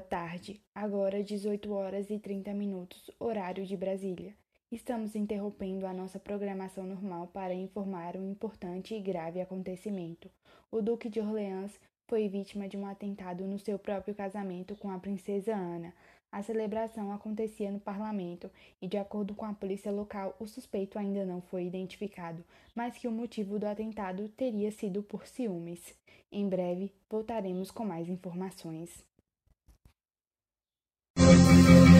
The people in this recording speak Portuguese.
tarde, agora 18 horas e 30 minutos, horário de Brasília. Estamos interrompendo a nossa programação normal para informar um importante e grave acontecimento. O Duque de Orleans foi vítima de um atentado no seu próprio casamento com a princesa Ana. A celebração acontecia no parlamento e, de acordo com a polícia local, o suspeito ainda não foi identificado, mas que o motivo do atentado teria sido por ciúmes. Em breve voltaremos com mais informações. Thank you.